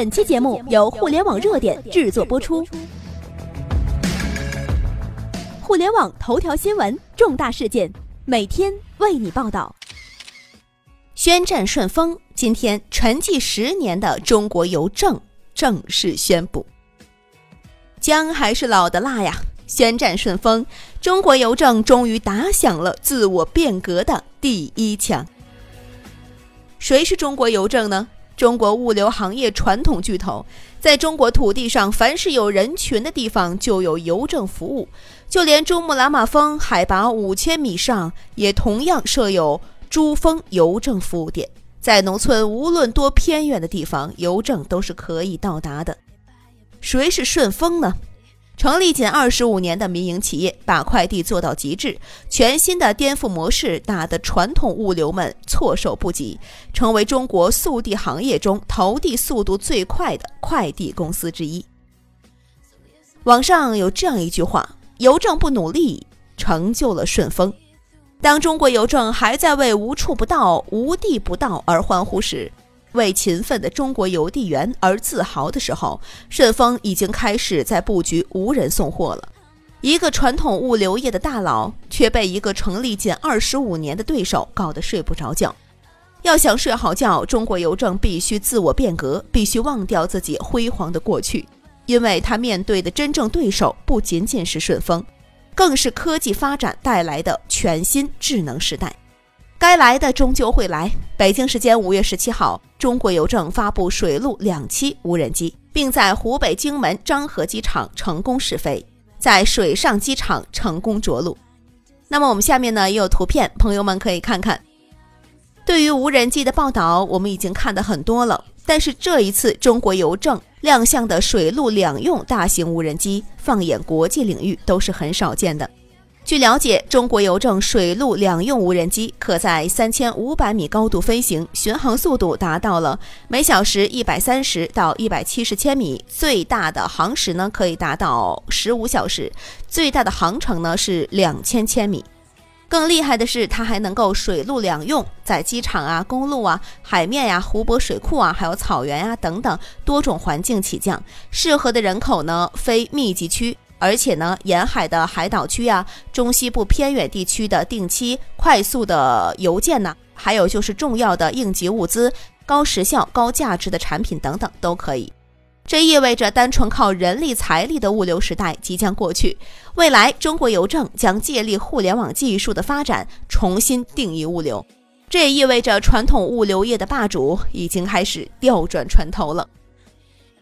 本期节目由互联网热点制作播出。互联网头条新闻，重大事件，每天为你报道。宣战顺丰，今天沉寂十年的中国邮政正式宣布。姜还是老的辣呀！宣战顺丰，中国邮政终于打响了自我变革的第一枪。谁是中国邮政呢？中国物流行业传统巨头，在中国土地上，凡是有人群的地方就有邮政服务。就连珠穆朗玛峰海拔五千米上，也同样设有珠峰邮政服务点。在农村，无论多偏远的地方，邮政都是可以到达的。谁是顺丰呢？成立仅二十五年的民营企业，把快递做到极致，全新的颠覆模式打得传统物流们措手不及，成为中国速递行业中投递速度最快的快递公司之一。网上有这样一句话：“邮政不努力，成就了顺丰。”当中国邮政还在为无处不到、无地不到而欢呼时，为勤奋的中国邮递员而自豪的时候，顺丰已经开始在布局无人送货了。一个传统物流业的大佬，却被一个成立仅二十五年的对手搞得睡不着觉。要想睡好觉，中国邮政必须自我变革，必须忘掉自己辉煌的过去，因为他面对的真正对手不仅仅是顺丰，更是科技发展带来的全新智能时代。该来的终究会来。北京时间五月十七号，中国邮政发布水陆两栖无人机，并在湖北荆门漳河机场成功试飞，在水上机场成功着陆。那么我们下面呢也有图片，朋友们可以看看。对于无人机的报道，我们已经看的很多了，但是这一次中国邮政亮相的水陆两用大型无人机，放眼国际领域都是很少见的。据了解，中国邮政水陆两用无人机可在三千五百米高度飞行，巡航速度达到了每小时一百三十到一百七十千米，最大的航时呢可以达到十五小时，最大的航程呢是两千千米。更厉害的是，它还能够水陆两用，在机场啊、公路啊、海面呀、湖泊、水库啊，还有草原呀等等多种环境起降，适合的人口呢非密集区。而且呢，沿海的海岛区呀，中西部偏远地区的定期快速的邮件呢，还有就是重要的应急物资、高时效、高价值的产品等等都可以。这意味着单纯靠人力财力的物流时代即将过去，未来中国邮政将借力互联网技术的发展，重新定义物流。这也意味着传统物流业的霸主已经开始调转船头了。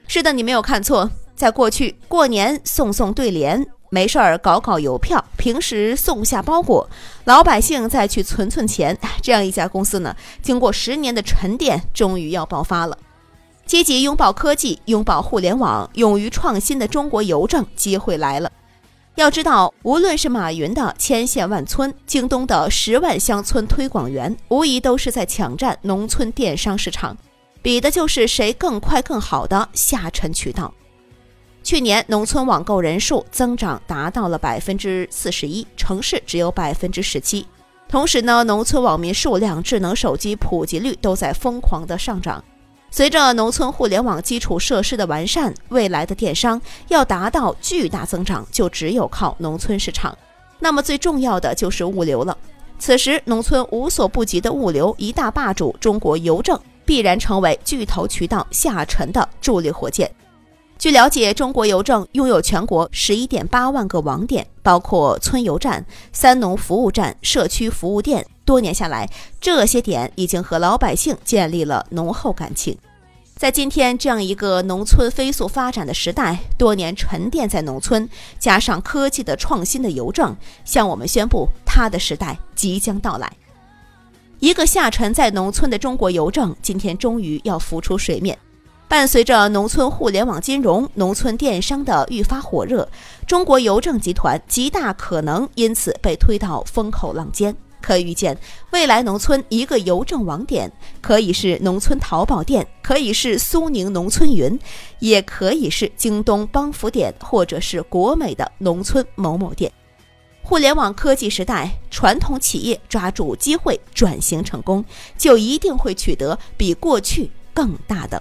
是的，你没有看错。在过去，过年送送对联，没事儿搞搞邮票，平时送下包裹，老百姓再去存存钱。这样一家公司呢，经过十年的沉淀，终于要爆发了。积极拥抱科技、拥抱互联网、勇于创新的中国邮政，机会来了。要知道，无论是马云的千县万村，京东的十万乡村推广员，无疑都是在抢占农村电商市场，比的就是谁更快、更好的下沉渠道。去年农村网购人数增长达到了百分之四十一，城市只有百分之十七。同时呢，农村网民数量、智能手机普及率都在疯狂的上涨。随着农村互联网基础设施的完善，未来的电商要达到巨大增长，就只有靠农村市场。那么最重要的就是物流了。此时，农村无所不及的物流一大霸主中国邮政，必然成为巨头渠道下沉的助力火箭。据了解，中国邮政拥有全国十一点八万个网点，包括村邮站、三农服务站、社区服务店。多年下来，这些点已经和老百姓建立了浓厚感情。在今天这样一个农村飞速发展的时代，多年沉淀在农村，加上科技的创新的邮政，向我们宣布，它的时代即将到来。一个下沉在农村的中国邮政，今天终于要浮出水面。伴随着农村互联网金融、农村电商的愈发火热，中国邮政集团极大可能因此被推到风口浪尖。可预见，未来农村一个邮政网点，可以是农村淘宝店，可以是苏宁农村云，也可以是京东帮扶点，或者是国美的农村某某店。互联网科技时代，传统企业抓住机会转型成功，就一定会取得比过去更大的。